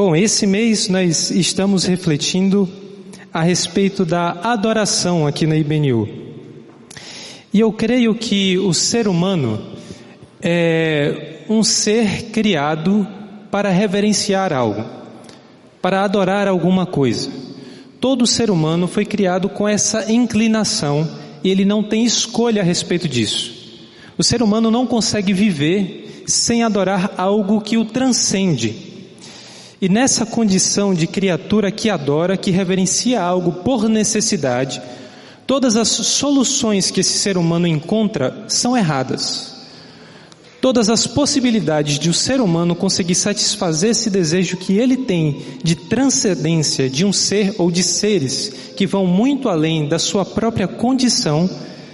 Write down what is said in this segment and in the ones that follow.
Bom, esse mês nós estamos refletindo a respeito da adoração aqui na IBNU. E eu creio que o ser humano é um ser criado para reverenciar algo, para adorar alguma coisa. Todo ser humano foi criado com essa inclinação e ele não tem escolha a respeito disso. O ser humano não consegue viver sem adorar algo que o transcende. E nessa condição de criatura que adora, que reverencia algo por necessidade, todas as soluções que esse ser humano encontra são erradas. Todas as possibilidades de o ser humano conseguir satisfazer esse desejo que ele tem de transcendência de um ser ou de seres que vão muito além da sua própria condição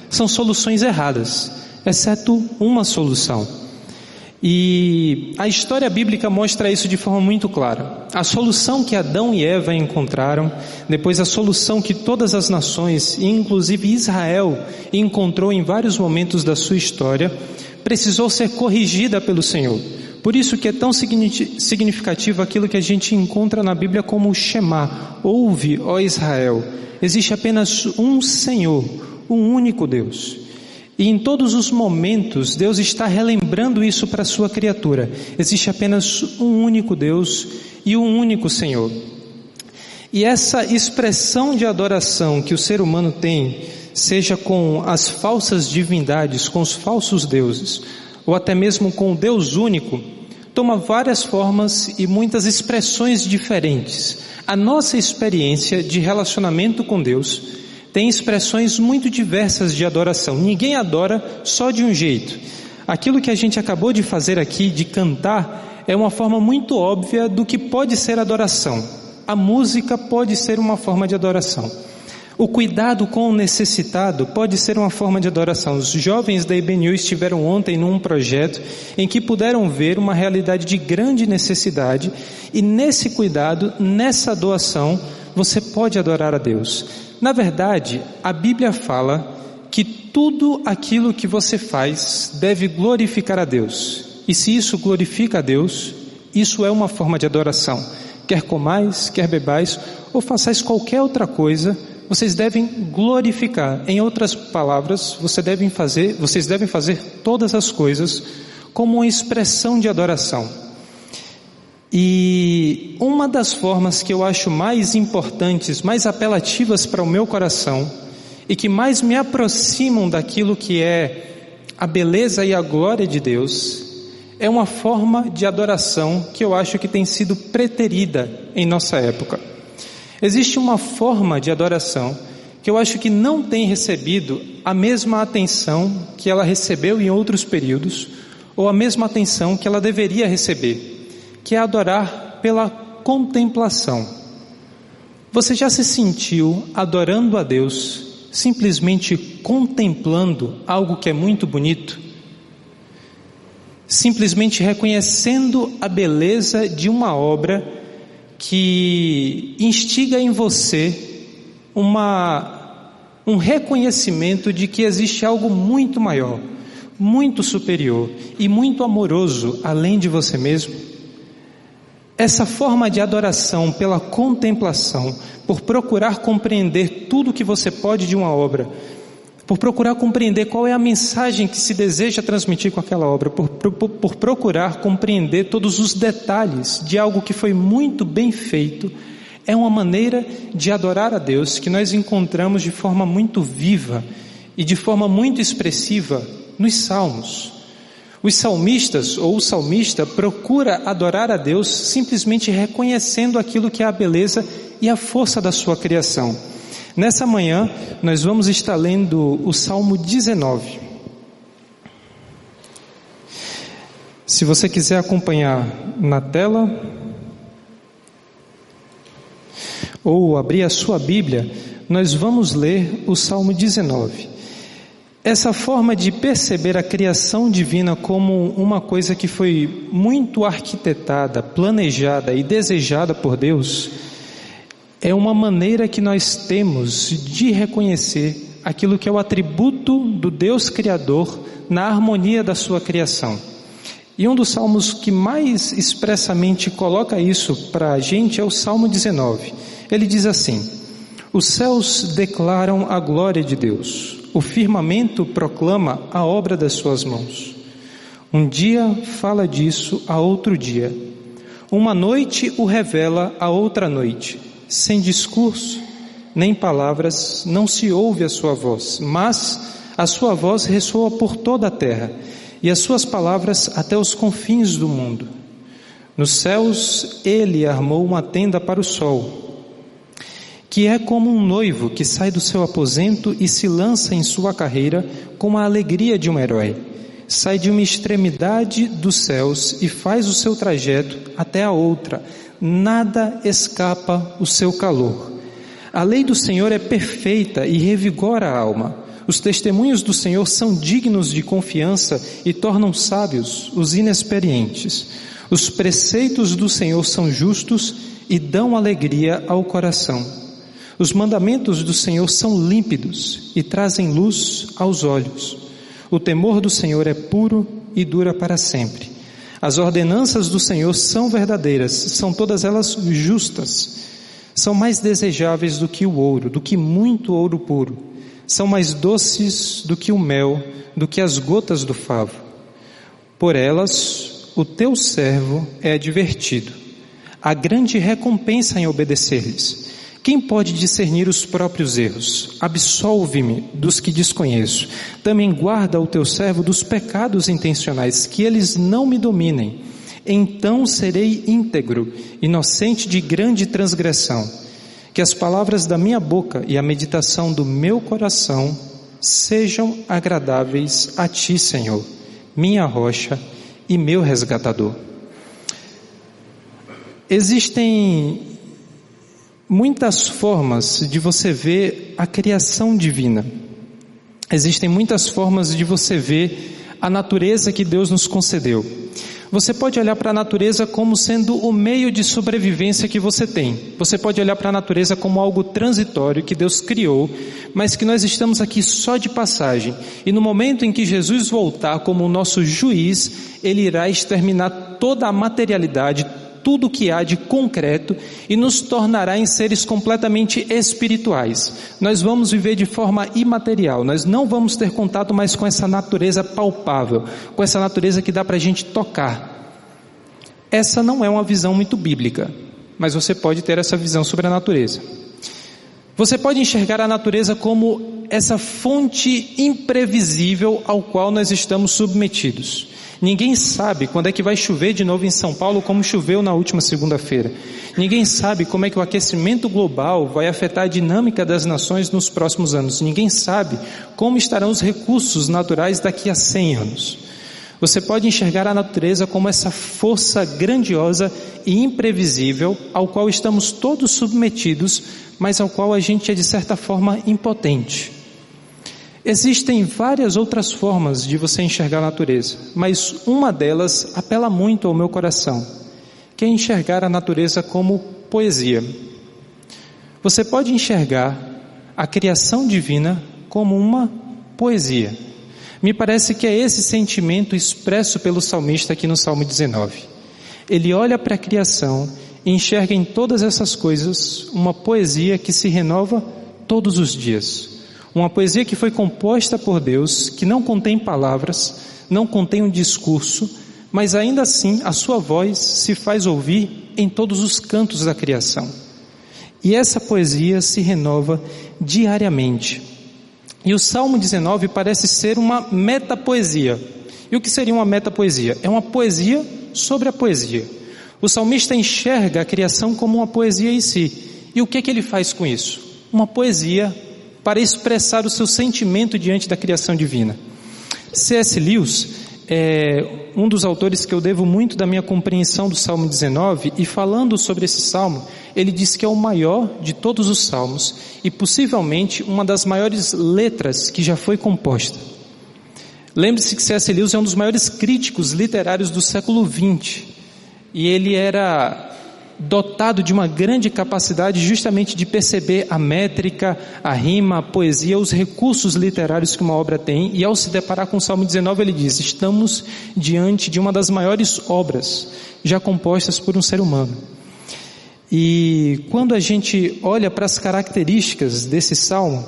são soluções erradas, exceto uma solução. E a história bíblica mostra isso de forma muito clara. A solução que Adão e Eva encontraram, depois a solução que todas as nações, inclusive Israel, encontrou em vários momentos da sua história, precisou ser corrigida pelo Senhor. Por isso que é tão significativo aquilo que a gente encontra na Bíblia como o Shema. Ouve, ó Israel. Existe apenas um Senhor, um único Deus. E em todos os momentos, Deus está relembrando isso para a sua criatura. Existe apenas um único Deus e um único Senhor. E essa expressão de adoração que o ser humano tem, seja com as falsas divindades, com os falsos deuses, ou até mesmo com o Deus único, toma várias formas e muitas expressões diferentes. A nossa experiência de relacionamento com Deus tem expressões muito diversas de adoração. Ninguém adora só de um jeito. Aquilo que a gente acabou de fazer aqui, de cantar, é uma forma muito óbvia do que pode ser adoração. A música pode ser uma forma de adoração. O cuidado com o necessitado pode ser uma forma de adoração. Os jovens da IBNU estiveram ontem num projeto em que puderam ver uma realidade de grande necessidade e nesse cuidado, nessa doação, você pode adorar a Deus. Na verdade, a Bíblia fala que tudo aquilo que você faz deve glorificar a Deus. E se isso glorifica a Deus, isso é uma forma de adoração. Quer comais, quer bebais, ou façais qualquer outra coisa, vocês devem glorificar. Em outras palavras, você devem fazer, vocês devem fazer todas as coisas como uma expressão de adoração. E uma das formas que eu acho mais importantes, mais apelativas para o meu coração e que mais me aproximam daquilo que é a beleza e a glória de Deus, é uma forma de adoração que eu acho que tem sido preterida em nossa época. Existe uma forma de adoração que eu acho que não tem recebido a mesma atenção que ela recebeu em outros períodos, ou a mesma atenção que ela deveria receber que é adorar pela contemplação. Você já se sentiu adorando a Deus simplesmente contemplando algo que é muito bonito? Simplesmente reconhecendo a beleza de uma obra que instiga em você uma, um reconhecimento de que existe algo muito maior, muito superior e muito amoroso além de você mesmo? Essa forma de adoração pela contemplação, por procurar compreender tudo que você pode de uma obra, por procurar compreender qual é a mensagem que se deseja transmitir com aquela obra, por, por, por procurar compreender todos os detalhes de algo que foi muito bem feito, é uma maneira de adorar a Deus que nós encontramos de forma muito viva e de forma muito expressiva nos Salmos. Os salmistas ou o salmista procura adorar a Deus simplesmente reconhecendo aquilo que é a beleza e a força da sua criação. Nessa manhã, nós vamos estar lendo o Salmo 19. Se você quiser acompanhar na tela, ou abrir a sua Bíblia, nós vamos ler o Salmo 19. Essa forma de perceber a criação divina como uma coisa que foi muito arquitetada, planejada e desejada por Deus, é uma maneira que nós temos de reconhecer aquilo que é o atributo do Deus Criador na harmonia da sua criação. E um dos salmos que mais expressamente coloca isso para a gente é o Salmo 19. Ele diz assim: Os céus declaram a glória de Deus, o firmamento proclama a obra das suas mãos. Um dia fala disso a outro dia, uma noite o revela a outra noite, sem discurso nem palavras, não se ouve a sua voz, mas a sua voz ressoa por toda a terra e as suas palavras até os confins do mundo. Nos céus ele armou uma tenda para o sol, que é como um noivo que sai do seu aposento e se lança em sua carreira com a alegria de um herói. Sai de uma extremidade dos céus e faz o seu trajeto até a outra. Nada escapa o seu calor. A lei do Senhor é perfeita e revigora a alma. Os testemunhos do Senhor são dignos de confiança e tornam sábios os inexperientes. Os preceitos do Senhor são justos e dão alegria ao coração. Os mandamentos do Senhor são límpidos e trazem luz aos olhos. O temor do Senhor é puro e dura para sempre. As ordenanças do Senhor são verdadeiras, são todas elas justas. São mais desejáveis do que o ouro, do que muito ouro puro são mais doces do que o mel, do que as gotas do favo. Por elas, o teu servo é advertido. Há grande recompensa em obedecer-lhes. Quem pode discernir os próprios erros? Absolve-me dos que desconheço. Também guarda o teu servo dos pecados intencionais, que eles não me dominem. Então serei íntegro, inocente de grande transgressão que as palavras da minha boca e a meditação do meu coração sejam agradáveis a ti, Senhor, minha rocha e meu resgatador. Existem muitas formas de você ver a criação divina. Existem muitas formas de você ver a natureza que Deus nos concedeu. Você pode olhar para a natureza como sendo o meio de sobrevivência que você tem. Você pode olhar para a natureza como algo transitório que Deus criou, mas que nós estamos aqui só de passagem. E no momento em que Jesus voltar como o nosso juiz, ele irá exterminar toda a materialidade, tudo que há de concreto e nos tornará em seres completamente espirituais. Nós vamos viver de forma imaterial, nós não vamos ter contato mais com essa natureza palpável, com essa natureza que dá para a gente tocar. Essa não é uma visão muito bíblica, mas você pode ter essa visão sobre a natureza. Você pode enxergar a natureza como essa fonte imprevisível ao qual nós estamos submetidos. Ninguém sabe quando é que vai chover de novo em São Paulo como choveu na última segunda-feira. Ninguém sabe como é que o aquecimento global vai afetar a dinâmica das nações nos próximos anos. Ninguém sabe como estarão os recursos naturais daqui a 100 anos. Você pode enxergar a natureza como essa força grandiosa e imprevisível ao qual estamos todos submetidos, mas ao qual a gente é de certa forma impotente. Existem várias outras formas de você enxergar a natureza, mas uma delas apela muito ao meu coração, que é enxergar a natureza como poesia. Você pode enxergar a criação divina como uma poesia. Me parece que é esse sentimento expresso pelo salmista aqui no Salmo 19. Ele olha para a criação e enxerga em todas essas coisas uma poesia que se renova todos os dias. Uma poesia que foi composta por Deus, que não contém palavras, não contém um discurso, mas ainda assim a sua voz se faz ouvir em todos os cantos da criação. E essa poesia se renova diariamente. E o Salmo 19 parece ser uma metapoesia. E o que seria uma metapoesia? É uma poesia sobre a poesia. O salmista enxerga a criação como uma poesia em si. E o que, é que ele faz com isso? Uma poesia para expressar o seu sentimento diante da criação divina. C.S. Lewis é um dos autores que eu devo muito da minha compreensão do Salmo 19 e falando sobre esse salmo, ele diz que é o maior de todos os salmos e possivelmente uma das maiores letras que já foi composta. Lembre-se que C.S. Lewis é um dos maiores críticos literários do século XX e ele era dotado de uma grande capacidade justamente de perceber a métrica, a rima, a poesia, os recursos literários que uma obra tem, e ao se deparar com o Salmo 19 ele diz: estamos diante de uma das maiores obras já compostas por um ser humano. E quando a gente olha para as características desse salmo,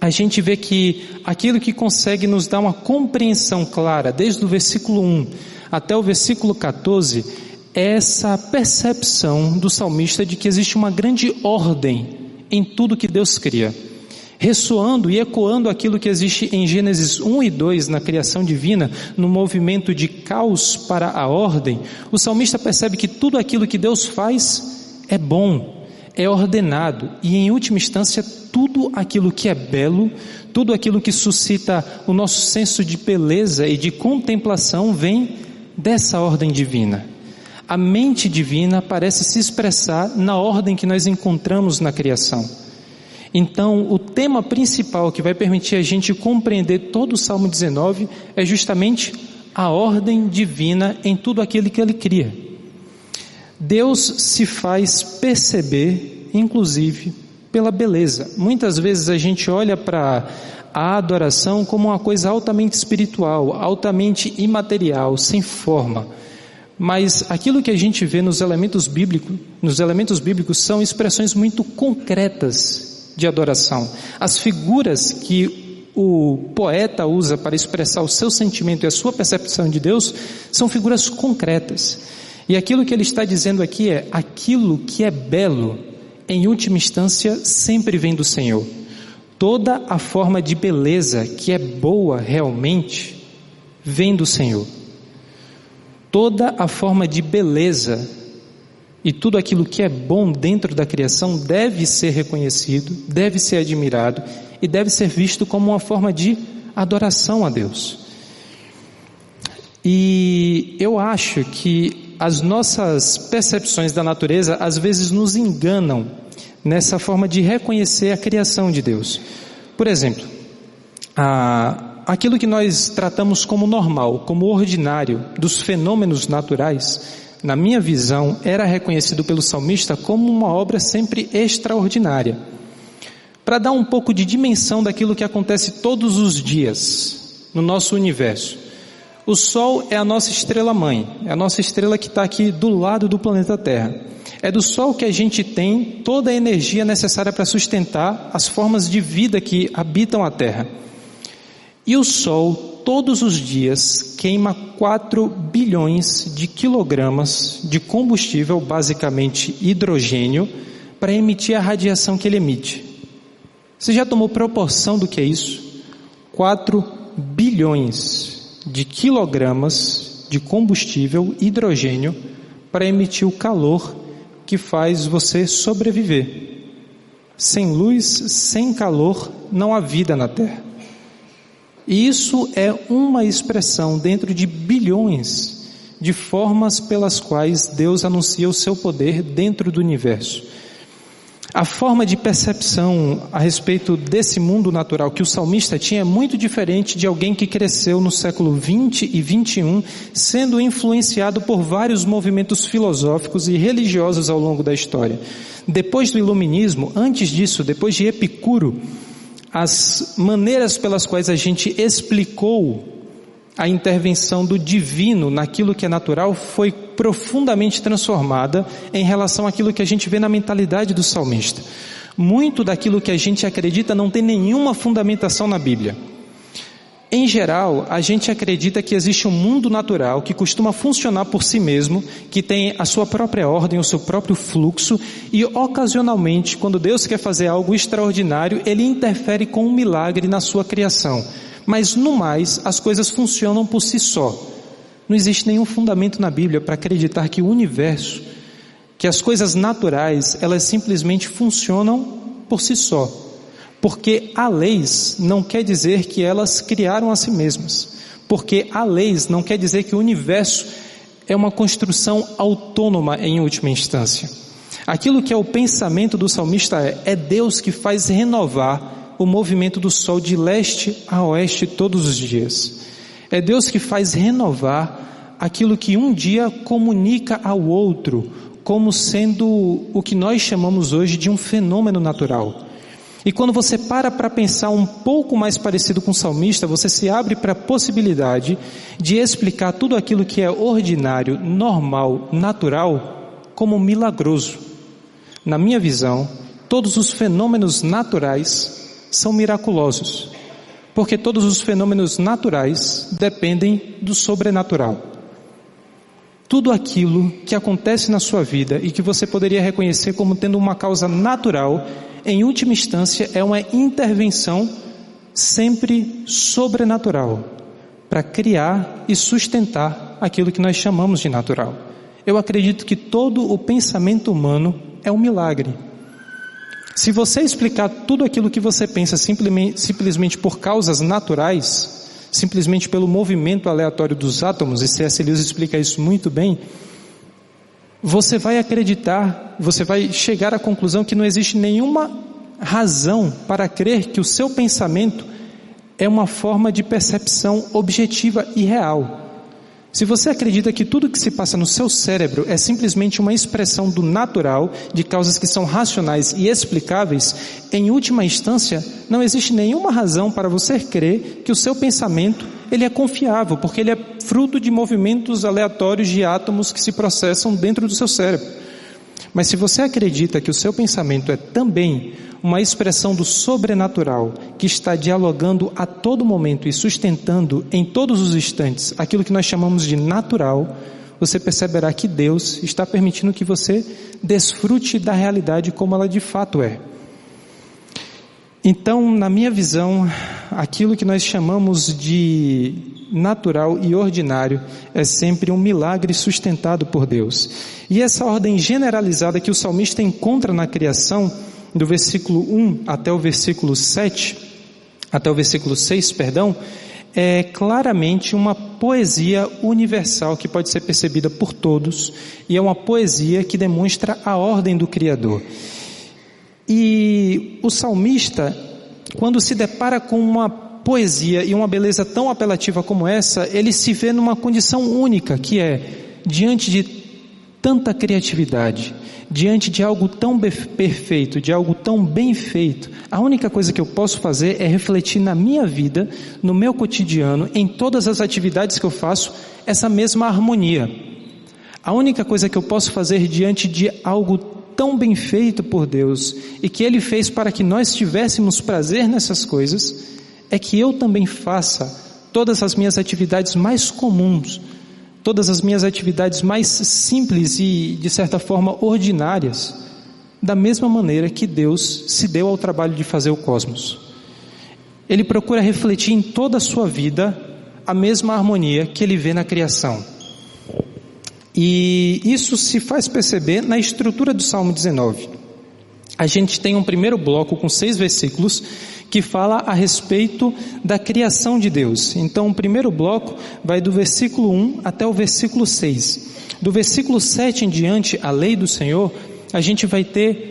a gente vê que aquilo que consegue nos dar uma compreensão clara, desde o versículo 1 até o versículo 14, é essa percepção do salmista de que existe uma grande ordem em tudo que Deus cria. Ressoando e ecoando aquilo que existe em Gênesis 1 e 2 na criação divina, no movimento de caos para a ordem, o salmista percebe que tudo aquilo que Deus faz é bom, é ordenado e, em última instância, tudo aquilo que é belo, tudo aquilo que suscita o nosso senso de beleza e de contemplação vem dessa ordem divina a mente divina parece se expressar na ordem que nós encontramos na criação. Então, o tema principal que vai permitir a gente compreender todo o Salmo 19 é justamente a ordem divina em tudo aquilo que ele cria. Deus se faz perceber, inclusive, pela beleza. Muitas vezes a gente olha para a adoração como uma coisa altamente espiritual, altamente imaterial, sem forma. Mas aquilo que a gente vê nos elementos bíblicos, nos elementos bíblicos são expressões muito concretas de adoração. As figuras que o poeta usa para expressar o seu sentimento e a sua percepção de Deus são figuras concretas. E aquilo que ele está dizendo aqui é: aquilo que é belo, em última instância, sempre vem do Senhor. Toda a forma de beleza que é boa realmente vem do Senhor. Toda a forma de beleza e tudo aquilo que é bom dentro da criação deve ser reconhecido, deve ser admirado e deve ser visto como uma forma de adoração a Deus. E eu acho que as nossas percepções da natureza às vezes nos enganam nessa forma de reconhecer a criação de Deus. Por exemplo, a, aquilo que nós tratamos como normal, como ordinário dos fenômenos naturais, na minha visão, era reconhecido pelo salmista como uma obra sempre extraordinária. Para dar um pouco de dimensão daquilo que acontece todos os dias no nosso universo. O Sol é a nossa estrela mãe, é a nossa estrela que está aqui do lado do planeta Terra. É do Sol que a gente tem toda a energia necessária para sustentar as formas de vida que habitam a Terra. E o Sol, todos os dias, queima 4 bilhões de quilogramas de combustível, basicamente hidrogênio, para emitir a radiação que ele emite. Você já tomou proporção do que é isso? 4 bilhões de quilogramas de combustível hidrogênio para emitir o calor que faz você sobreviver. Sem luz, sem calor, não há vida na Terra. E isso é uma expressão dentro de bilhões de formas pelas quais Deus anuncia o seu poder dentro do universo. A forma de percepção a respeito desse mundo natural que o salmista tinha é muito diferente de alguém que cresceu no século 20 e 21, sendo influenciado por vários movimentos filosóficos e religiosos ao longo da história. Depois do iluminismo, antes disso, depois de Epicuro, as maneiras pelas quais a gente explicou a intervenção do divino naquilo que é natural foi profundamente transformada em relação àquilo que a gente vê na mentalidade do salmista. Muito daquilo que a gente acredita não tem nenhuma fundamentação na Bíblia. Em geral, a gente acredita que existe um mundo natural que costuma funcionar por si mesmo, que tem a sua própria ordem, o seu próprio fluxo, e ocasionalmente, quando Deus quer fazer algo extraordinário, ele interfere com um milagre na sua criação. Mas no mais, as coisas funcionam por si só. Não existe nenhum fundamento na Bíblia para acreditar que o universo, que as coisas naturais, elas simplesmente funcionam por si só. Porque há leis não quer dizer que elas criaram a si mesmas. Porque há leis não quer dizer que o universo é uma construção autônoma em última instância. Aquilo que é o pensamento do salmista é, é Deus que faz renovar o movimento do sol de leste a oeste todos os dias. É Deus que faz renovar aquilo que um dia comunica ao outro como sendo o que nós chamamos hoje de um fenômeno natural. E quando você para para pensar um pouco mais parecido com o salmista, você se abre para a possibilidade de explicar tudo aquilo que é ordinário, normal, natural, como milagroso. Na minha visão, todos os fenômenos naturais são miraculosos, porque todos os fenômenos naturais dependem do sobrenatural. Tudo aquilo que acontece na sua vida e que você poderia reconhecer como tendo uma causa natural em última instância, é uma intervenção sempre sobrenatural para criar e sustentar aquilo que nós chamamos de natural. Eu acredito que todo o pensamento humano é um milagre. Se você explicar tudo aquilo que você pensa simplesmente, por causas naturais, simplesmente pelo movimento aleatório dos átomos, e C.S. Lewis explica isso muito bem, você vai acreditar, você vai chegar à conclusão que não existe nenhuma razão para crer que o seu pensamento é uma forma de percepção objetiva e real. Se você acredita que tudo que se passa no seu cérebro é simplesmente uma expressão do natural, de causas que são racionais e explicáveis, em última instância, não existe nenhuma razão para você crer que o seu pensamento ele é confiável, porque ele é fruto de movimentos aleatórios de átomos que se processam dentro do seu cérebro. Mas se você acredita que o seu pensamento é também uma expressão do sobrenatural que está dialogando a todo momento e sustentando em todos os instantes aquilo que nós chamamos de natural, você perceberá que Deus está permitindo que você desfrute da realidade como ela de fato é. Então, na minha visão, aquilo que nós chamamos de natural e ordinário é sempre um milagre sustentado por Deus. E essa ordem generalizada que o salmista encontra na criação, do versículo 1 até o versículo 7, até o versículo 6, perdão, é claramente uma poesia universal que pode ser percebida por todos e é uma poesia que demonstra a ordem do Criador. E o salmista, quando se depara com uma poesia e uma beleza tão apelativa como essa, ele se vê numa condição única, que é diante de tanta criatividade, diante de algo tão perfeito, de algo tão bem feito, a única coisa que eu posso fazer é refletir na minha vida, no meu cotidiano, em todas as atividades que eu faço, essa mesma harmonia. A única coisa que eu posso fazer diante de algo tão bem feito por Deus e que Ele fez para que nós tivéssemos prazer nessas coisas, é que eu também faça todas as minhas atividades mais comuns, todas as minhas atividades mais simples e, de certa forma, ordinárias, da mesma maneira que Deus se deu ao trabalho de fazer o cosmos. Ele procura refletir em toda a sua vida a mesma harmonia que ele vê na criação. E isso se faz perceber na estrutura do Salmo 19. A gente tem um primeiro bloco com seis versículos que fala a respeito da criação de Deus. Então, o primeiro bloco vai do versículo 1 até o versículo 6. Do versículo 7 em diante, a lei do Senhor, a gente vai ter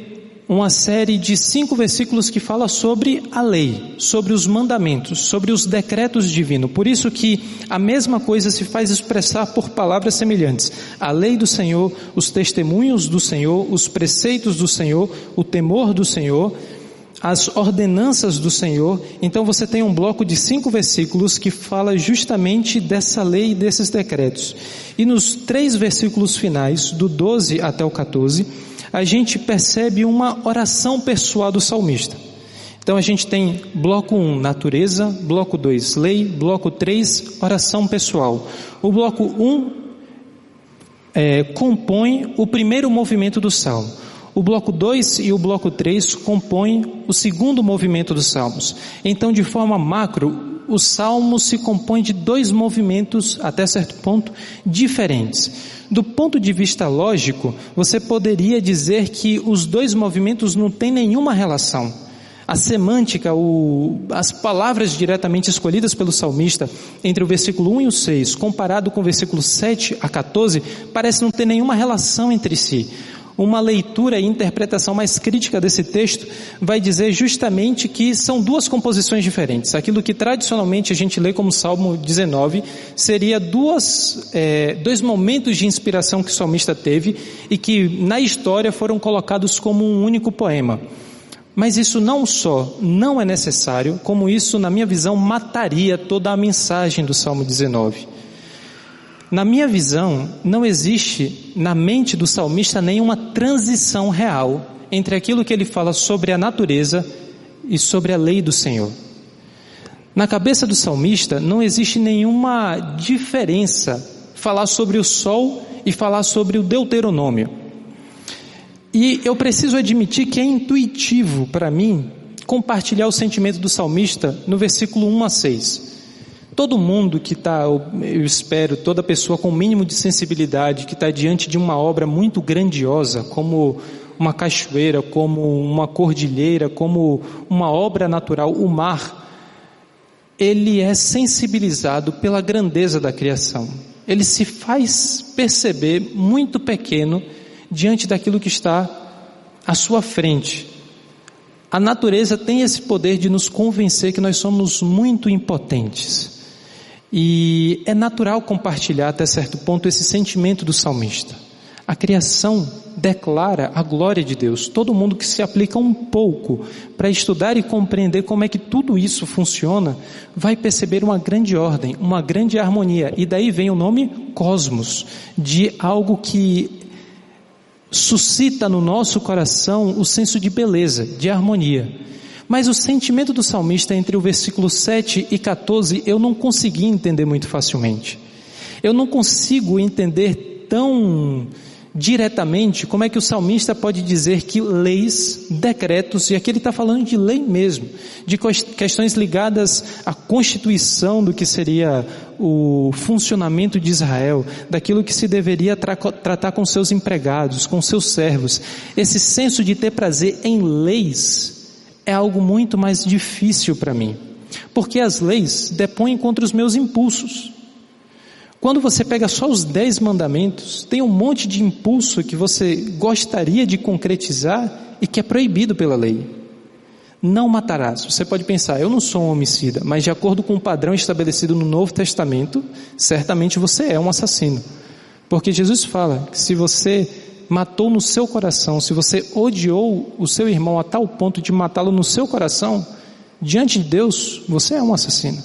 uma série de cinco versículos que fala sobre a lei, sobre os mandamentos, sobre os decretos divinos. Por isso que a mesma coisa se faz expressar por palavras semelhantes. A lei do Senhor, os testemunhos do Senhor, os preceitos do Senhor, o temor do Senhor, as ordenanças do Senhor. Então você tem um bloco de cinco versículos que fala justamente dessa lei e desses decretos. E nos três versículos finais, do 12 até o 14, a gente percebe uma oração pessoal do salmista. Então a gente tem bloco 1, natureza, bloco 2, lei, bloco 3, oração pessoal. O bloco 1 é, compõe o primeiro movimento do salmo. O bloco 2 e o bloco 3 compõem o segundo movimento dos salmos. Então, de forma macro, o salmo se compõe de dois movimentos, até certo ponto, diferentes. Do ponto de vista lógico, você poderia dizer que os dois movimentos não têm nenhuma relação. A semântica, o, as palavras diretamente escolhidas pelo salmista entre o versículo 1 e o 6, comparado com o versículo 7 a 14, parece não ter nenhuma relação entre si. Uma leitura e interpretação mais crítica desse texto vai dizer justamente que são duas composições diferentes. Aquilo que tradicionalmente a gente lê como Salmo 19 seria duas, é, dois momentos de inspiração que o salmista teve e que na história foram colocados como um único poema. Mas isso não só não é necessário, como isso, na minha visão, mataria toda a mensagem do Salmo 19. Na minha visão, não existe na mente do salmista nenhuma transição real entre aquilo que ele fala sobre a natureza e sobre a lei do Senhor. Na cabeça do salmista não existe nenhuma diferença falar sobre o sol e falar sobre o Deuteronômio. E eu preciso admitir que é intuitivo para mim compartilhar o sentimento do salmista no versículo 1 a 6. Todo mundo que está, eu espero, toda pessoa com o mínimo de sensibilidade, que está diante de uma obra muito grandiosa, como uma cachoeira, como uma cordilheira, como uma obra natural, o mar, ele é sensibilizado pela grandeza da criação. Ele se faz perceber muito pequeno diante daquilo que está à sua frente. A natureza tem esse poder de nos convencer que nós somos muito impotentes. E é natural compartilhar até certo ponto esse sentimento do salmista. A criação declara a glória de Deus. Todo mundo que se aplica um pouco para estudar e compreender como é que tudo isso funciona, vai perceber uma grande ordem, uma grande harmonia. E daí vem o nome cosmos, de algo que suscita no nosso coração o senso de beleza, de harmonia. Mas o sentimento do salmista entre o versículo 7 e 14 eu não consegui entender muito facilmente. Eu não consigo entender tão diretamente como é que o salmista pode dizer que leis, decretos, e aqui ele está falando de lei mesmo, de questões ligadas à constituição do que seria o funcionamento de Israel, daquilo que se deveria tra tratar com seus empregados, com seus servos. Esse senso de ter prazer em leis é algo muito mais difícil para mim, porque as leis depõem contra os meus impulsos. Quando você pega só os dez mandamentos, tem um monte de impulso que você gostaria de concretizar e que é proibido pela lei. Não matarás. Você pode pensar, eu não sou um homicida, mas de acordo com o padrão estabelecido no Novo Testamento, certamente você é um assassino. Porque Jesus fala que se você matou no seu coração, se você odiou o seu irmão a tal ponto de matá-lo no seu coração, diante de Deus, você é um assassino.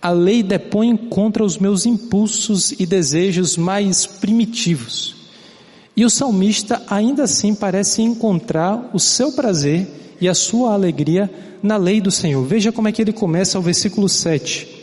A lei depõe contra os meus impulsos e desejos mais primitivos. E o salmista ainda assim parece encontrar o seu prazer e a sua alegria na lei do Senhor. Veja como é que ele começa o versículo 7.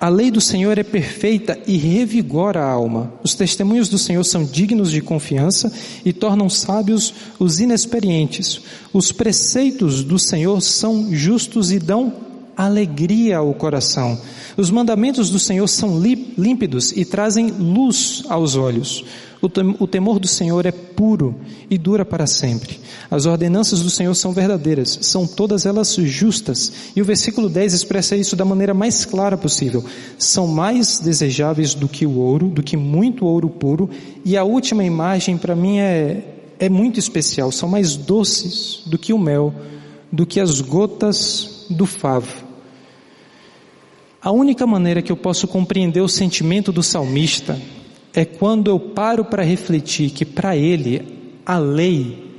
A lei do Senhor é perfeita e revigora a alma. Os testemunhos do Senhor são dignos de confiança e tornam sábios os inexperientes. Os preceitos do Senhor são justos e dão alegria ao coração. Os mandamentos do Senhor são límpidos e trazem luz aos olhos. O temor do Senhor é puro e dura para sempre. As ordenanças do Senhor são verdadeiras, são todas elas justas. E o versículo 10 expressa isso da maneira mais clara possível. São mais desejáveis do que o ouro, do que muito ouro puro. E a última imagem para mim é, é muito especial. São mais doces do que o mel, do que as gotas do favo. A única maneira que eu posso compreender o sentimento do salmista é quando eu paro para refletir que para ele a lei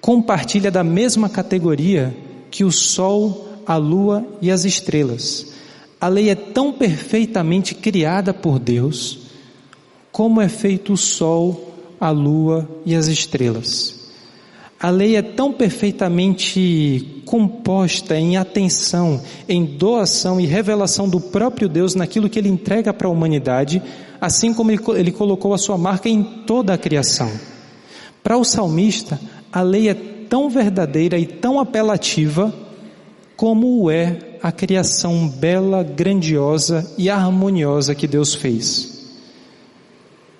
compartilha da mesma categoria que o sol, a lua e as estrelas. A lei é tão perfeitamente criada por Deus como é feito o sol, a lua e as estrelas. A lei é tão perfeitamente composta em atenção, em doação e revelação do próprio Deus naquilo que ele entrega para a humanidade, assim como ele colocou a sua marca em toda a criação. Para o salmista, a lei é tão verdadeira e tão apelativa como é a criação bela, grandiosa e harmoniosa que Deus fez.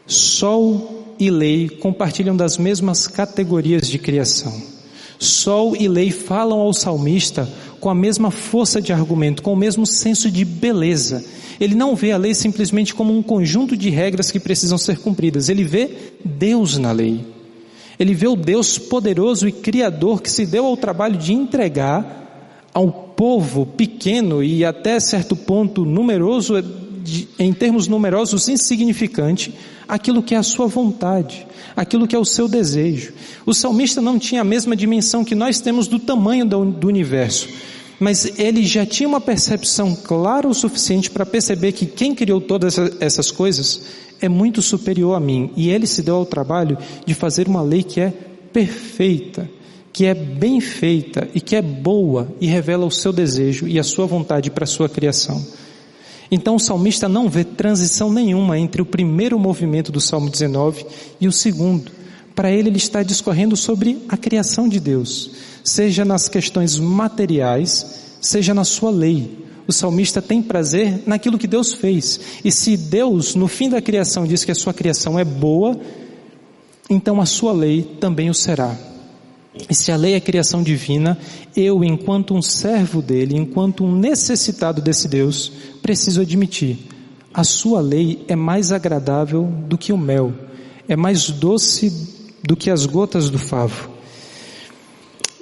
Sol e lei compartilham das mesmas categorias de criação. Sol e lei falam ao salmista com a mesma força de argumento, com o mesmo senso de beleza. Ele não vê a lei simplesmente como um conjunto de regras que precisam ser cumpridas, ele vê Deus na lei. Ele vê o Deus poderoso e criador que se deu ao trabalho de entregar ao povo pequeno e até certo ponto numeroso, em termos numerosos insignificante, aquilo que é a sua vontade, aquilo que é o seu desejo. O salmista não tinha a mesma dimensão que nós temos do tamanho do universo, mas ele já tinha uma percepção clara o suficiente para perceber que quem criou todas essas coisas é muito superior a mim, e ele se deu ao trabalho de fazer uma lei que é perfeita, que é bem feita e que é boa e revela o seu desejo e a sua vontade para a sua criação. Então o salmista não vê transição nenhuma entre o primeiro movimento do Salmo 19 e o segundo. Para ele, ele está discorrendo sobre a criação de Deus, seja nas questões materiais, seja na sua lei. O salmista tem prazer naquilo que Deus fez. E se Deus, no fim da criação, diz que a sua criação é boa, então a sua lei também o será. E se a lei é criação divina, eu, enquanto um servo dele, enquanto um necessitado desse Deus, preciso admitir: a sua lei é mais agradável do que o mel, é mais doce do que as gotas do favo.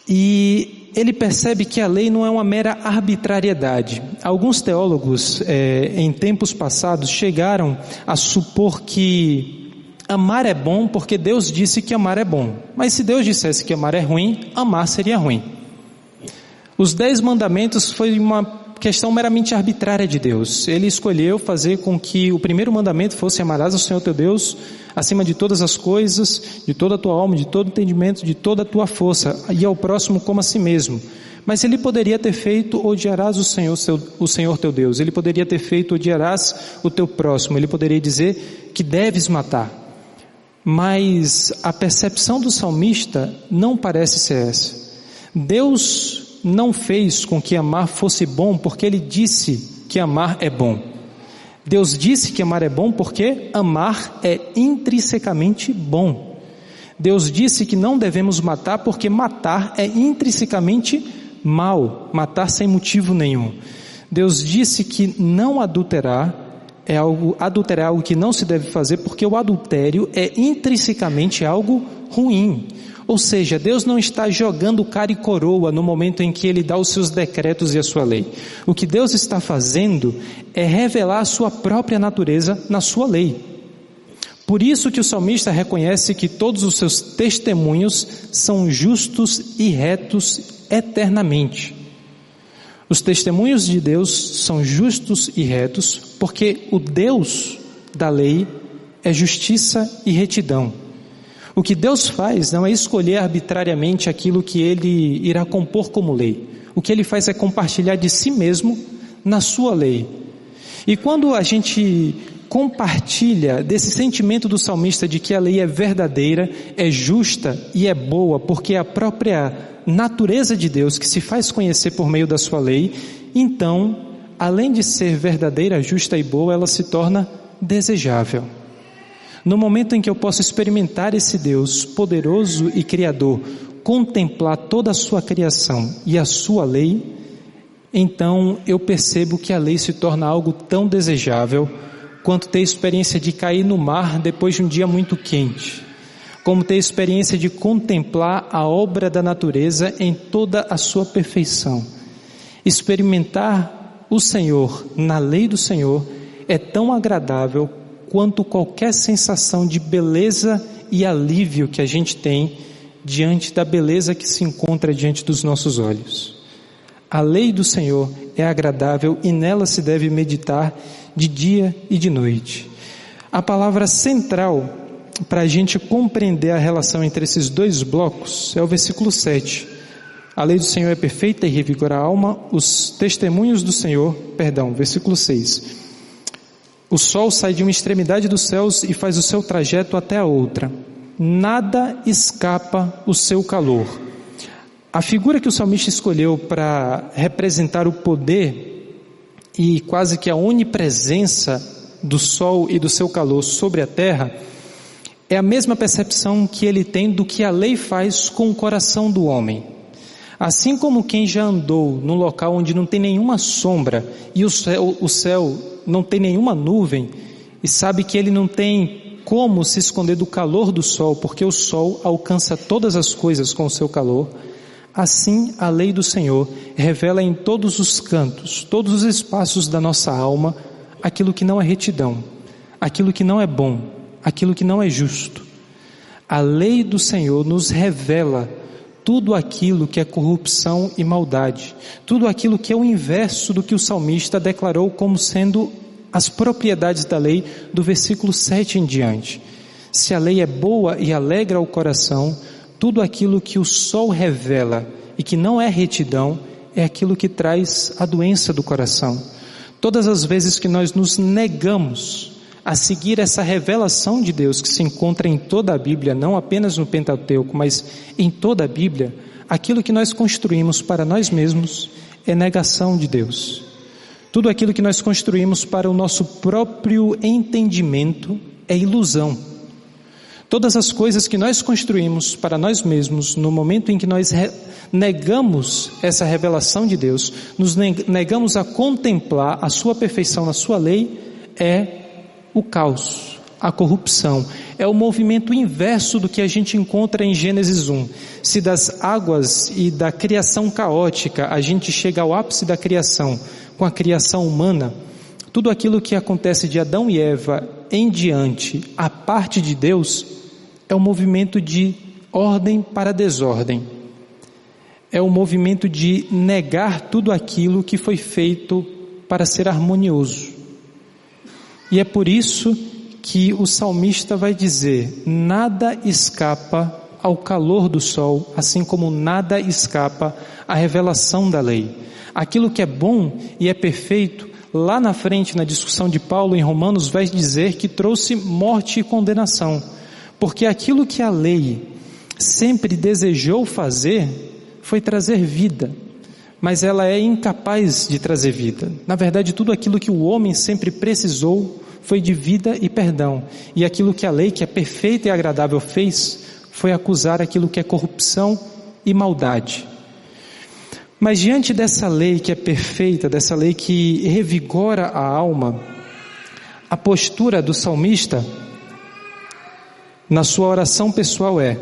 E ele percebe que a lei não é uma mera arbitrariedade. Alguns teólogos, é, em tempos passados, chegaram a supor que Amar é bom porque Deus disse que amar é bom. Mas se Deus dissesse que amar é ruim, amar seria ruim. Os dez mandamentos foi uma questão meramente arbitrária de Deus. Ele escolheu fazer com que o primeiro mandamento fosse amarás ao Senhor teu Deus acima de todas as coisas, de toda a tua alma, de todo entendimento, de toda a tua força, e ao próximo como a si mesmo. Mas ele poderia ter feito odiarás o Senhor, seu, o Senhor teu Deus. Ele poderia ter feito odiarás o teu próximo. Ele poderia dizer que deves matar. Mas a percepção do salmista não parece ser essa. Deus não fez com que amar fosse bom porque ele disse que amar é bom. Deus disse que amar é bom porque amar é intrinsecamente bom. Deus disse que não devemos matar porque matar é intrinsecamente mal, matar sem motivo nenhum. Deus disse que não adulterar é algo, adultério é algo que não se deve fazer porque o adultério é intrinsecamente algo ruim. Ou seja, Deus não está jogando cara e coroa no momento em que Ele dá os seus decretos e a sua lei. O que Deus está fazendo é revelar a sua própria natureza na sua lei. Por isso que o salmista reconhece que todos os seus testemunhos são justos e retos eternamente. Os testemunhos de Deus são justos e retos, porque o Deus da lei é justiça e retidão. O que Deus faz não é escolher arbitrariamente aquilo que ele irá compor como lei. O que ele faz é compartilhar de si mesmo na sua lei. E quando a gente compartilha desse sentimento do salmista de que a lei é verdadeira, é justa e é boa, porque é a própria natureza de Deus que se faz conhecer por meio da sua lei, então, além de ser verdadeira, justa e boa, ela se torna desejável. No momento em que eu posso experimentar esse Deus poderoso e criador, contemplar toda a sua criação e a sua lei, então eu percebo que a lei se torna algo tão desejável quanto ter experiência de cair no mar depois de um dia muito quente, como ter experiência de contemplar a obra da natureza em toda a sua perfeição. Experimentar o Senhor na lei do Senhor é tão agradável quanto qualquer sensação de beleza e alívio que a gente tem diante da beleza que se encontra diante dos nossos olhos. A lei do Senhor é agradável e nela se deve meditar de dia e de noite. A palavra central para a gente compreender a relação entre esses dois blocos é o versículo 7. A lei do Senhor é perfeita e revigora a alma, os testemunhos do Senhor, perdão, versículo 6. O sol sai de uma extremidade dos céus e faz o seu trajeto até a outra. Nada escapa o seu calor. A figura que o salmista escolheu para representar o poder e quase que a onipresença do sol e do seu calor sobre a terra É a mesma percepção que ele tem do que a lei faz com o coração do homem. Assim como quem já andou num local onde não tem nenhuma sombra e o céu, o céu não tem nenhuma nuvem e sabe que ele não tem como se esconder do calor do sol, porque o sol alcança todas as coisas com o seu calor, assim a lei do Senhor revela em todos os cantos, todos os espaços da nossa alma, aquilo que não é retidão, aquilo que não é bom, aquilo que não é justo. A lei do Senhor nos revela tudo aquilo que é corrupção e maldade, tudo aquilo que é o inverso do que o salmista declarou como sendo as propriedades da lei do versículo 7 em diante. Se a lei é boa e alegra o coração, tudo aquilo que o sol revela e que não é retidão é aquilo que traz a doença do coração. Todas as vezes que nós nos negamos a seguir essa revelação de Deus que se encontra em toda a Bíblia, não apenas no Pentateuco, mas em toda a Bíblia, aquilo que nós construímos para nós mesmos é negação de Deus. Tudo aquilo que nós construímos para o nosso próprio entendimento é ilusão. Todas as coisas que nós construímos para nós mesmos, no momento em que nós negamos essa revelação de Deus, nos negamos a contemplar a Sua perfeição na Sua lei, é o caos, a corrupção. É o movimento inverso do que a gente encontra em Gênesis 1. Se das águas e da criação caótica a gente chega ao ápice da criação com a criação humana, tudo aquilo que acontece de Adão e Eva em diante, a parte de Deus, é um movimento de ordem para desordem. É um movimento de negar tudo aquilo que foi feito para ser harmonioso. E é por isso que o salmista vai dizer: nada escapa ao calor do sol, assim como nada escapa à revelação da lei. Aquilo que é bom e é perfeito, lá na frente, na discussão de Paulo em Romanos, vai dizer que trouxe morte e condenação. Porque aquilo que a lei sempre desejou fazer foi trazer vida, mas ela é incapaz de trazer vida. Na verdade, tudo aquilo que o homem sempre precisou foi de vida e perdão, e aquilo que a lei, que é perfeita e agradável, fez foi acusar aquilo que é corrupção e maldade. Mas diante dessa lei que é perfeita, dessa lei que revigora a alma, a postura do salmista na sua oração pessoal é: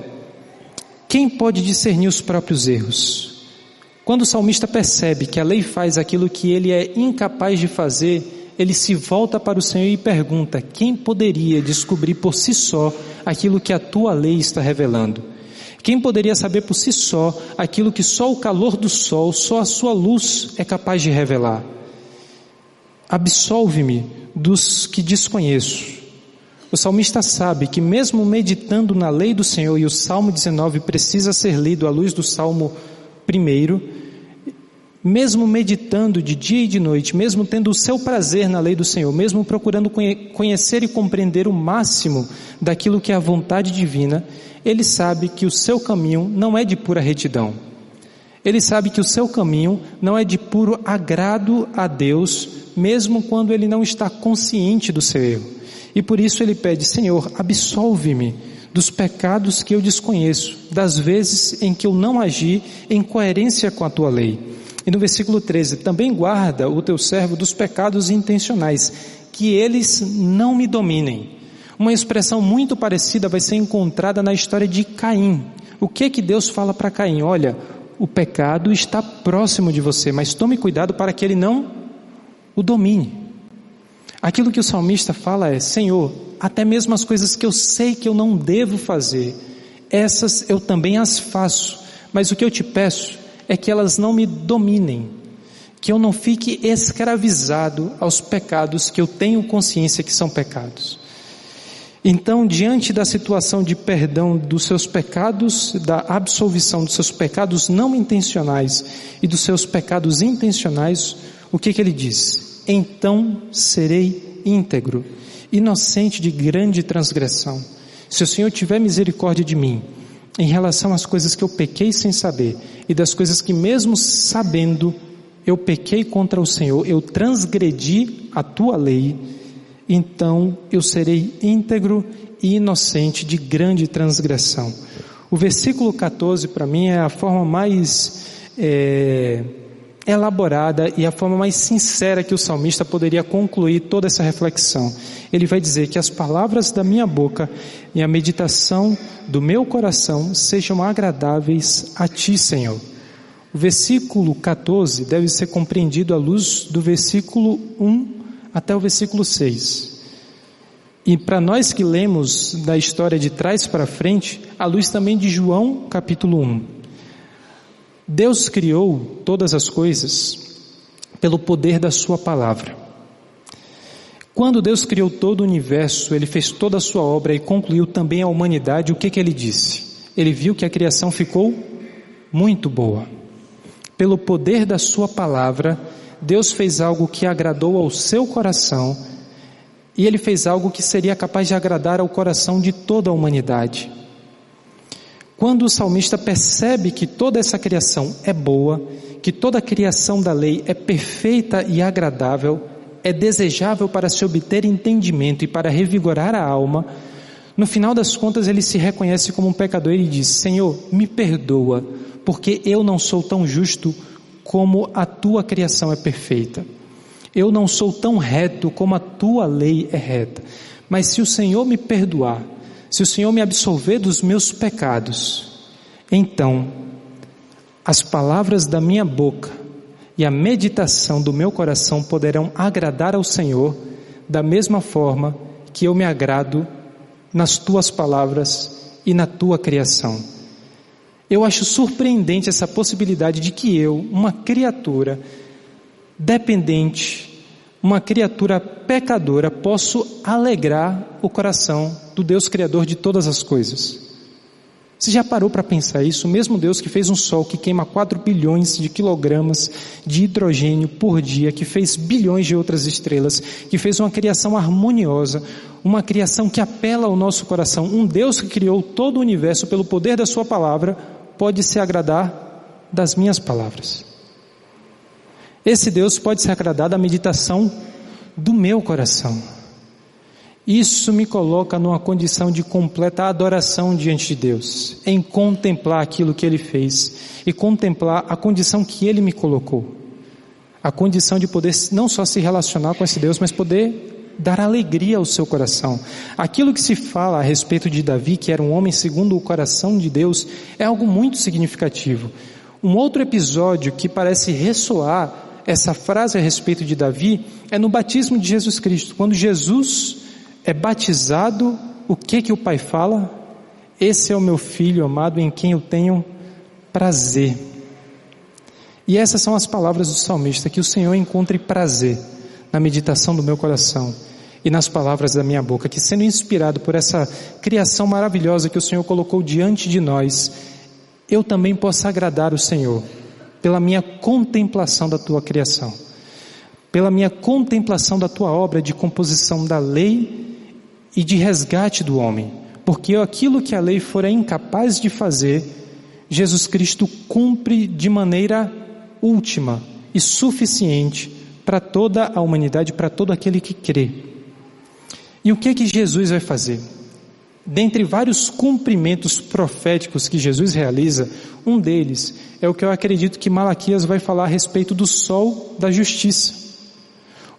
quem pode discernir os próprios erros? Quando o salmista percebe que a lei faz aquilo que ele é incapaz de fazer, ele se volta para o Senhor e pergunta: quem poderia descobrir por si só aquilo que a tua lei está revelando? Quem poderia saber por si só aquilo que só o calor do sol, só a sua luz é capaz de revelar? Absolve-me dos que desconheço. O salmista sabe que mesmo meditando na lei do Senhor, e o Salmo 19 precisa ser lido à luz do Salmo primeiro, mesmo meditando de dia e de noite, mesmo tendo o seu prazer na lei do Senhor, mesmo procurando conhecer e compreender o máximo daquilo que é a vontade divina, ele sabe que o seu caminho não é de pura retidão. Ele sabe que o seu caminho não é de puro agrado a Deus, mesmo quando ele não está consciente do seu erro. E por isso ele pede: Senhor, absolve-me dos pecados que eu desconheço, das vezes em que eu não agi em coerência com a tua lei. E no versículo 13, também guarda o teu servo dos pecados intencionais, que eles não me dominem. Uma expressão muito parecida vai ser encontrada na história de Caim. O que que Deus fala para Caim? Olha, o pecado está próximo de você, mas tome cuidado para que ele não o domine. Aquilo que o salmista fala é: Senhor, até mesmo as coisas que eu sei que eu não devo fazer, essas eu também as faço, mas o que eu te peço é que elas não me dominem, que eu não fique escravizado aos pecados que eu tenho consciência que são pecados. Então, diante da situação de perdão dos seus pecados, da absolvição dos seus pecados não intencionais e dos seus pecados intencionais, o que, que ele diz? Então serei íntegro inocente de grande transgressão. Se o Senhor tiver misericórdia de mim, em relação às coisas que eu pequei sem saber e das coisas que mesmo sabendo eu pequei contra o Senhor, eu transgredi a tua lei, então eu serei íntegro e inocente de grande transgressão. O versículo 14, para mim, é a forma mais é, elaborada e a forma mais sincera que o salmista poderia concluir toda essa reflexão. Ele vai dizer que as palavras da minha boca e a meditação do meu coração sejam agradáveis a ti, Senhor. O versículo 14 deve ser compreendido à luz do versículo 1 até o versículo 6. E para nós que lemos da história de trás para frente, à luz também de João capítulo 1. Deus criou todas as coisas pelo poder da Sua palavra. Quando Deus criou todo o universo, Ele fez toda a sua obra e concluiu também a humanidade, o que, que Ele disse? Ele viu que a criação ficou muito boa. Pelo poder da Sua palavra, Deus fez algo que agradou ao seu coração e Ele fez algo que seria capaz de agradar ao coração de toda a humanidade. Quando o salmista percebe que toda essa criação é boa, que toda a criação da lei é perfeita e agradável, é desejável para se obter entendimento e para revigorar a alma, no final das contas ele se reconhece como um pecador e diz: Senhor, me perdoa, porque eu não sou tão justo como a tua criação é perfeita. Eu não sou tão reto como a tua lei é reta. Mas se o Senhor me perdoar, se o Senhor me absolver dos meus pecados, então as palavras da minha boca e a meditação do meu coração poderão agradar ao Senhor da mesma forma que eu me agrado nas tuas palavras e na tua criação. Eu acho surpreendente essa possibilidade de que eu, uma criatura dependente, uma criatura pecadora, posso alegrar o coração do Deus Criador de todas as coisas. Você já parou para pensar isso? O mesmo Deus que fez um sol que queima 4 bilhões de quilogramas de hidrogênio por dia, que fez bilhões de outras estrelas, que fez uma criação harmoniosa, uma criação que apela ao nosso coração, um Deus que criou todo o universo pelo poder da Sua palavra, pode se agradar das minhas palavras. Esse Deus pode se agradar da meditação do meu coração. Isso me coloca numa condição de completa adoração diante de Deus, em contemplar aquilo que Ele fez e contemplar a condição que Ele me colocou. A condição de poder não só se relacionar com esse Deus, mas poder dar alegria ao seu coração. Aquilo que se fala a respeito de Davi, que era um homem segundo o coração de Deus, é algo muito significativo. Um outro episódio que parece ressoar essa frase a respeito de Davi é no batismo de Jesus Cristo. Quando Jesus é batizado, o que que o Pai fala? Esse é o meu filho amado em quem eu tenho prazer. E essas são as palavras do salmista, que o Senhor encontre prazer na meditação do meu coração e nas palavras da minha boca, que sendo inspirado por essa criação maravilhosa que o Senhor colocou diante de nós, eu também possa agradar o Senhor pela minha contemplação da tua criação, pela minha contemplação da tua obra de composição da lei e de resgate do homem, porque aquilo que a lei fora incapaz de fazer, Jesus Cristo cumpre de maneira última e suficiente para toda a humanidade, para todo aquele que crê. E o que que Jesus vai fazer? Dentre vários cumprimentos proféticos que Jesus realiza, um deles é o que eu acredito que Malaquias vai falar a respeito do sol da justiça.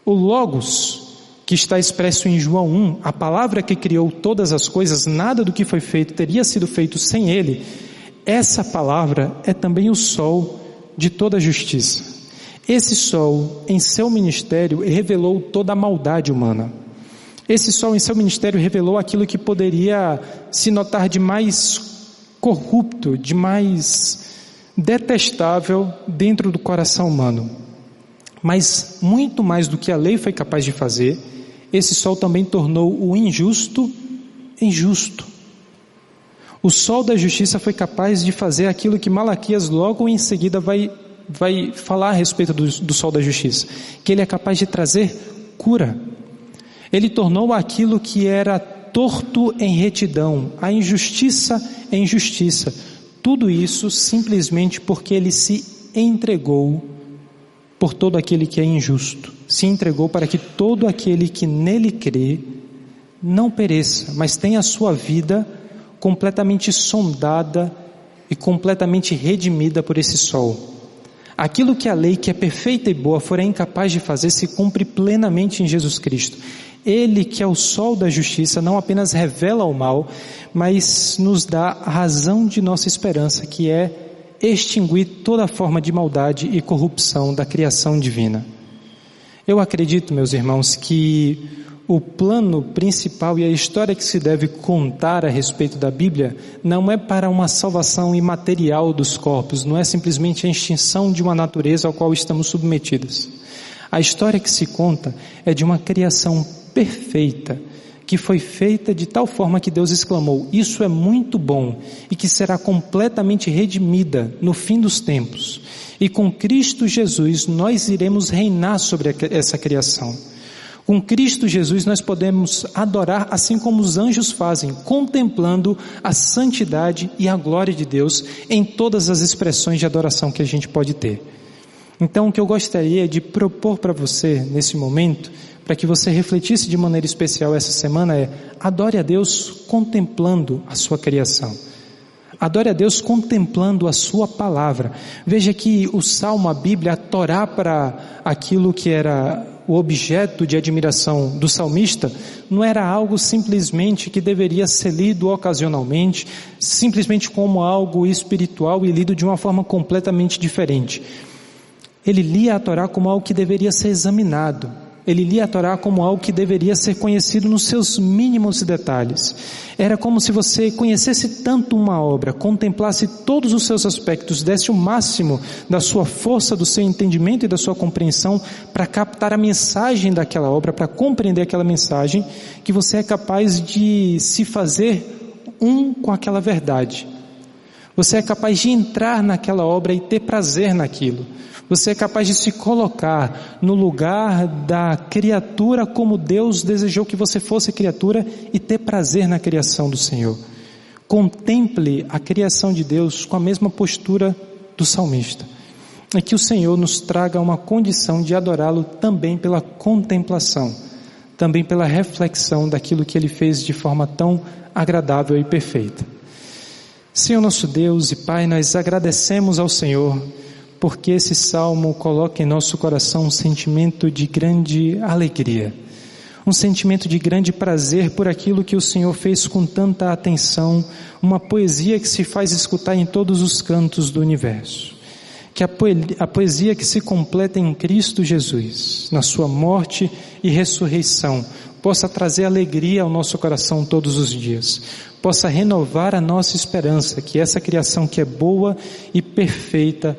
O Logos, que está expresso em João 1, a palavra que criou todas as coisas, nada do que foi feito teria sido feito sem ele, essa palavra é também o sol de toda a justiça. Esse sol, em seu ministério, revelou toda a maldade humana. Esse sol em seu ministério revelou aquilo que poderia se notar de mais corrupto, de mais detestável dentro do coração humano. Mas muito mais do que a lei foi capaz de fazer, esse sol também tornou o injusto injusto. O sol da justiça foi capaz de fazer aquilo que Malaquias logo em seguida vai, vai falar a respeito do, do sol da justiça, que ele é capaz de trazer cura. Ele tornou aquilo que era torto em retidão, a injustiça em justiça. Tudo isso simplesmente porque ele se entregou por todo aquele que é injusto. Se entregou para que todo aquele que nele crê não pereça, mas tenha a sua vida completamente sondada e completamente redimida por esse sol. Aquilo que a lei, que é perfeita e boa, for incapaz de fazer, se cumpre plenamente em Jesus Cristo. Ele, que é o sol da justiça, não apenas revela o mal, mas nos dá a razão de nossa esperança, que é extinguir toda forma de maldade e corrupção da criação divina. Eu acredito, meus irmãos, que o plano principal e a história que se deve contar a respeito da Bíblia não é para uma salvação imaterial dos corpos, não é simplesmente a extinção de uma natureza ao qual estamos submetidos. A história que se conta é de uma criação perfeita, que foi feita de tal forma que Deus exclamou: Isso é muito bom e que será completamente redimida no fim dos tempos. E com Cristo Jesus nós iremos reinar sobre essa criação. Com Cristo Jesus nós podemos adorar assim como os anjos fazem, contemplando a santidade e a glória de Deus em todas as expressões de adoração que a gente pode ter. Então, o que eu gostaria de propor para você nesse momento, para que você refletisse de maneira especial essa semana, é adore a Deus contemplando a sua criação. Adore a Deus contemplando a sua palavra. Veja que o salmo, a Bíblia, a Torá para aquilo que era o objeto de admiração do salmista não era algo simplesmente que deveria ser lido ocasionalmente, simplesmente como algo espiritual e lido de uma forma completamente diferente. Ele lia a Torá como algo que deveria ser examinado, ele lia a Torá como algo que deveria ser conhecido nos seus mínimos detalhes. Era como se você conhecesse tanto uma obra, contemplasse todos os seus aspectos, desse o máximo da sua força, do seu entendimento e da sua compreensão para captar a mensagem daquela obra, para compreender aquela mensagem, que você é capaz de se fazer um com aquela verdade. Você é capaz de entrar naquela obra e ter prazer naquilo. Você é capaz de se colocar no lugar da criatura como Deus desejou que você fosse criatura e ter prazer na criação do Senhor. Contemple a criação de Deus com a mesma postura do salmista. E que o Senhor nos traga uma condição de adorá-lo também pela contemplação, também pela reflexão daquilo que ele fez de forma tão agradável e perfeita. Senhor nosso Deus e Pai, nós agradecemos ao Senhor porque esse salmo coloca em nosso coração um sentimento de grande alegria, um sentimento de grande prazer por aquilo que o Senhor fez com tanta atenção, uma poesia que se faz escutar em todos os cantos do universo. Que a poesia que se completa em Cristo Jesus, na sua morte e ressurreição, possa trazer alegria ao nosso coração todos os dias, possa renovar a nossa esperança que essa criação que é boa e perfeita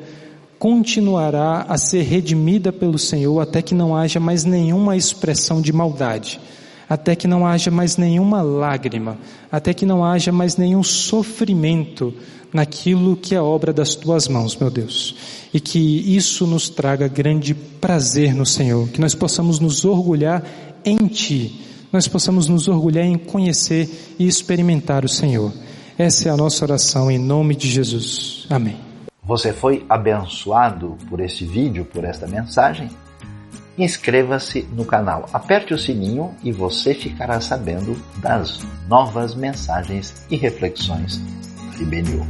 continuará a ser redimida pelo Senhor até que não haja mais nenhuma expressão de maldade, até que não haja mais nenhuma lágrima, até que não haja mais nenhum sofrimento naquilo que é obra das tuas mãos, meu Deus. E que isso nos traga grande prazer no Senhor, que nós possamos nos orgulhar em Ti, nós possamos nos orgulhar em conhecer e experimentar o Senhor. Essa é a nossa oração em nome de Jesus. Amém você foi abençoado por esse vídeo, por esta mensagem, inscreva-se no canal, aperte o sininho e você ficará sabendo das novas mensagens e reflexões da IBNU.